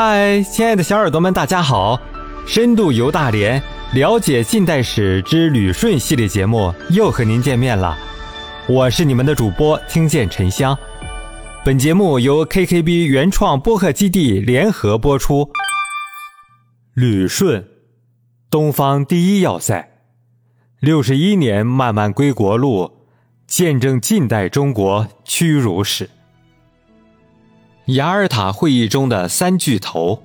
嗨，亲爱的小耳朵们，大家好！深度游大连，了解近代史之旅顺系列节目又和您见面了。我是你们的主播听见沉香。本节目由 KKB 原创播客基地联合播出。旅顺，东方第一要塞，六十一年漫漫归国路，见证近代中国屈辱史。雅尔塔会议中的三巨头，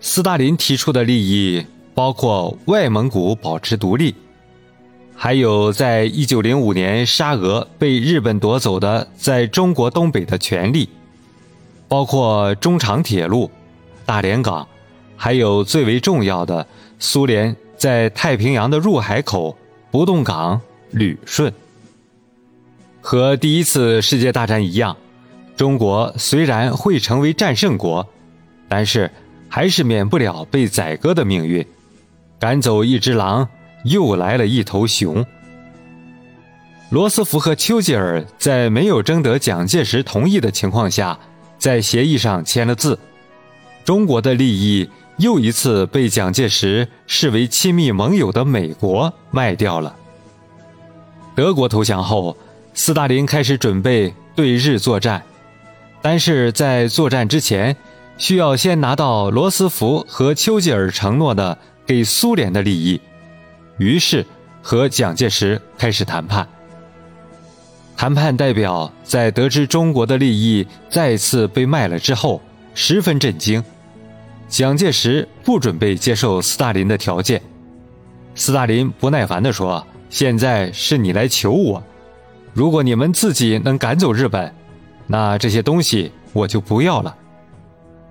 斯大林提出的利益包括外蒙古保持独立，还有在一九零五年沙俄被日本夺走的在中国东北的权利，包括中长铁路、大连港，还有最为重要的苏联在太平洋的入海口不动港旅顺。和第一次世界大战一样。中国虽然会成为战胜国，但是还是免不了被宰割的命运。赶走一只狼，又来了一头熊。罗斯福和丘吉尔在没有征得蒋介石同意的情况下，在协议上签了字。中国的利益又一次被蒋介石视为亲密盟友的美国卖掉了。德国投降后，斯大林开始准备对日作战。但是在作战之前，需要先拿到罗斯福和丘吉尔承诺的给苏联的利益，于是和蒋介石开始谈判。谈判代表在得知中国的利益再次被卖了之后，十分震惊。蒋介石不准备接受斯大林的条件。斯大林不耐烦地说：“现在是你来求我，如果你们自己能赶走日本。”那这些东西我就不要了，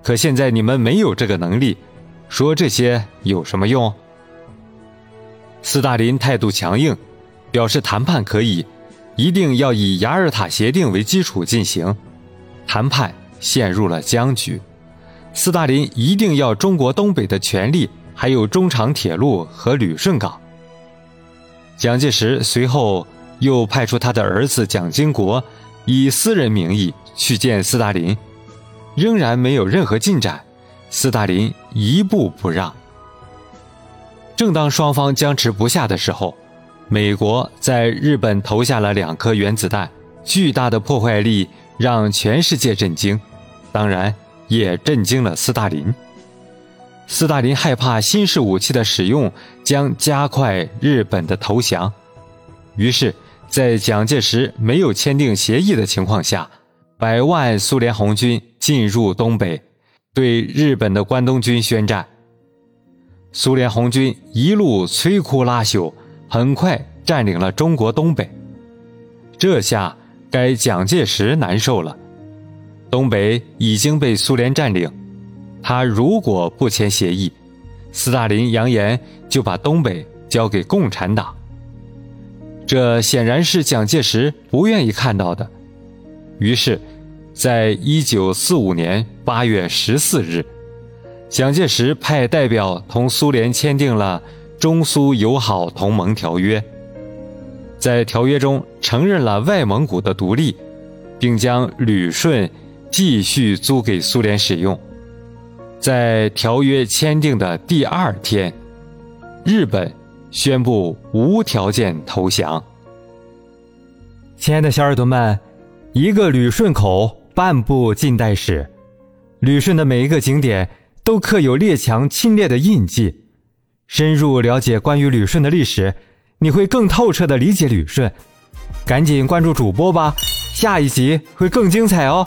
可现在你们没有这个能力，说这些有什么用？斯大林态度强硬，表示谈判可以，一定要以雅尔塔协定为基础进行。谈判陷入了僵局，斯大林一定要中国东北的权利，还有中长铁路和旅顺港。蒋介石随后又派出他的儿子蒋经国。以私人名义去见斯大林，仍然没有任何进展。斯大林一步不让。正当双方僵持不下的时候，美国在日本投下了两颗原子弹，巨大的破坏力让全世界震惊，当然也震惊了斯大林。斯大林害怕新式武器的使用将加快日本的投降，于是。在蒋介石没有签订协议的情况下，百万苏联红军进入东北，对日本的关东军宣战。苏联红军一路摧枯拉朽，很快占领了中国东北。这下该蒋介石难受了，东北已经被苏联占领，他如果不签协议，斯大林扬言就把东北交给共产党。这显然是蒋介石不愿意看到的。于是，在一九四五年八月十四日，蒋介石派代表同苏联签订了中苏友好同盟条约。在条约中承认了外蒙古的独立，并将旅顺继续租给苏联使用。在条约签订的第二天，日本。宣布无条件投降。亲爱的小耳朵们，一个旅顺口，半部近代史。旅顺的每一个景点都刻有列强侵略的印记。深入了解关于旅顺的历史，你会更透彻的理解旅顺。赶紧关注主播吧，下一集会更精彩哦。